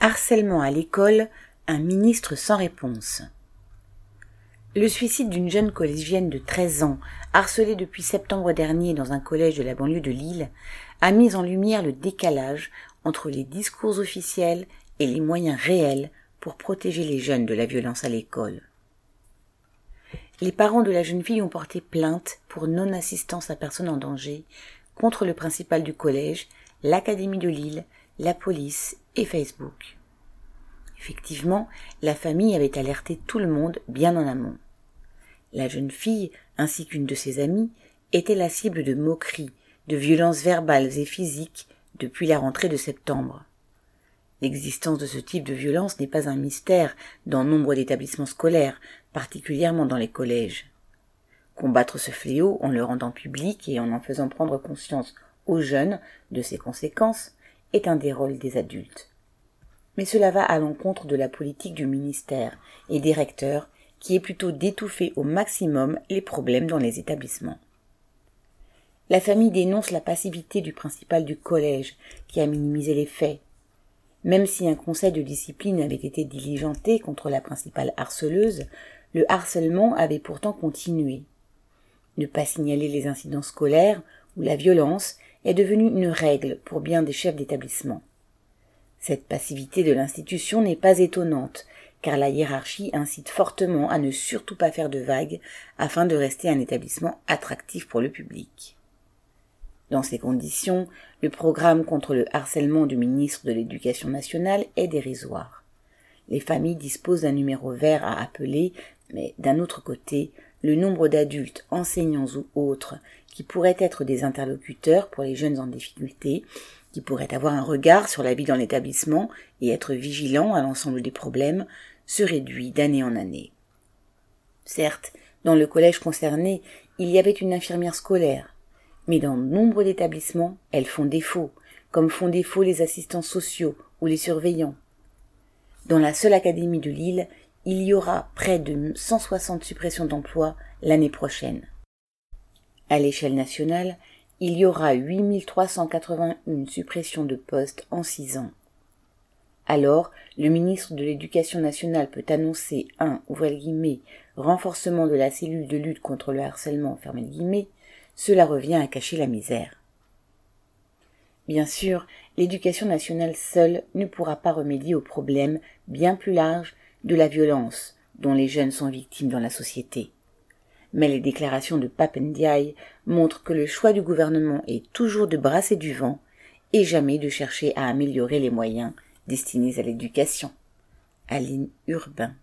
Harcèlement à l'école, un ministre sans réponse. Le suicide d'une jeune collégienne de 13 ans, harcelée depuis septembre dernier dans un collège de la banlieue de Lille, a mis en lumière le décalage entre les discours officiels et les moyens réels pour protéger les jeunes de la violence à l'école. Les parents de la jeune fille ont porté plainte pour non-assistance à personne en danger contre le principal du collège, l'Académie de Lille, la police et Facebook. Effectivement, la famille avait alerté tout le monde bien en amont. La jeune fille, ainsi qu'une de ses amies, était la cible de moqueries, de violences verbales et physiques depuis la rentrée de septembre. L'existence de ce type de violence n'est pas un mystère dans nombre d'établissements scolaires, particulièrement dans les collèges. Combattre ce fléau en le rendant public et en en faisant prendre conscience aux jeunes de ses conséquences est un des rôles des adultes. Mais cela va à l'encontre de la politique du ministère et des recteurs qui est plutôt d'étouffer au maximum les problèmes dans les établissements. La famille dénonce la passivité du principal du collège qui a minimisé les faits. Même si un conseil de discipline avait été diligenté contre la principale harceleuse, le harcèlement avait pourtant continué. Ne pas signaler les incidents scolaires ou la violence est devenue une règle pour bien des chefs d'établissement. Cette passivité de l'institution n'est pas étonnante, car la hiérarchie incite fortement à ne surtout pas faire de vagues afin de rester un établissement attractif pour le public. Dans ces conditions, le programme contre le harcèlement du ministre de l'Éducation nationale est dérisoire. Les familles disposent d'un numéro vert à appeler, mais d'un autre côté, le nombre d'adultes, enseignants ou autres, qui pourraient être des interlocuteurs pour les jeunes en difficulté, qui pourraient avoir un regard sur la vie dans l'établissement et être vigilants à l'ensemble des problèmes, se réduit d'année en année. Certes, dans le collège concerné, il y avait une infirmière scolaire, mais dans nombre d'établissements, elles font défaut, comme font défaut les assistants sociaux ou les surveillants. Dans la seule académie de Lille, il y aura près de 160 suppressions d'emplois l'année prochaine. À l'échelle nationale, il y aura 8381 suppressions de postes en six ans. Alors, le ministre de l'Éducation nationale peut annoncer un renforcement de la cellule de lutte contre le harcèlement cela revient à cacher la misère. Bien sûr, l'éducation nationale seule ne pourra pas remédier au problème bien plus large de la violence dont les jeunes sont victimes dans la société. Mais les déclarations de Papendiaï montrent que le choix du gouvernement est toujours de brasser du vent et jamais de chercher à améliorer les moyens destinés à l'éducation. Aline Urbain.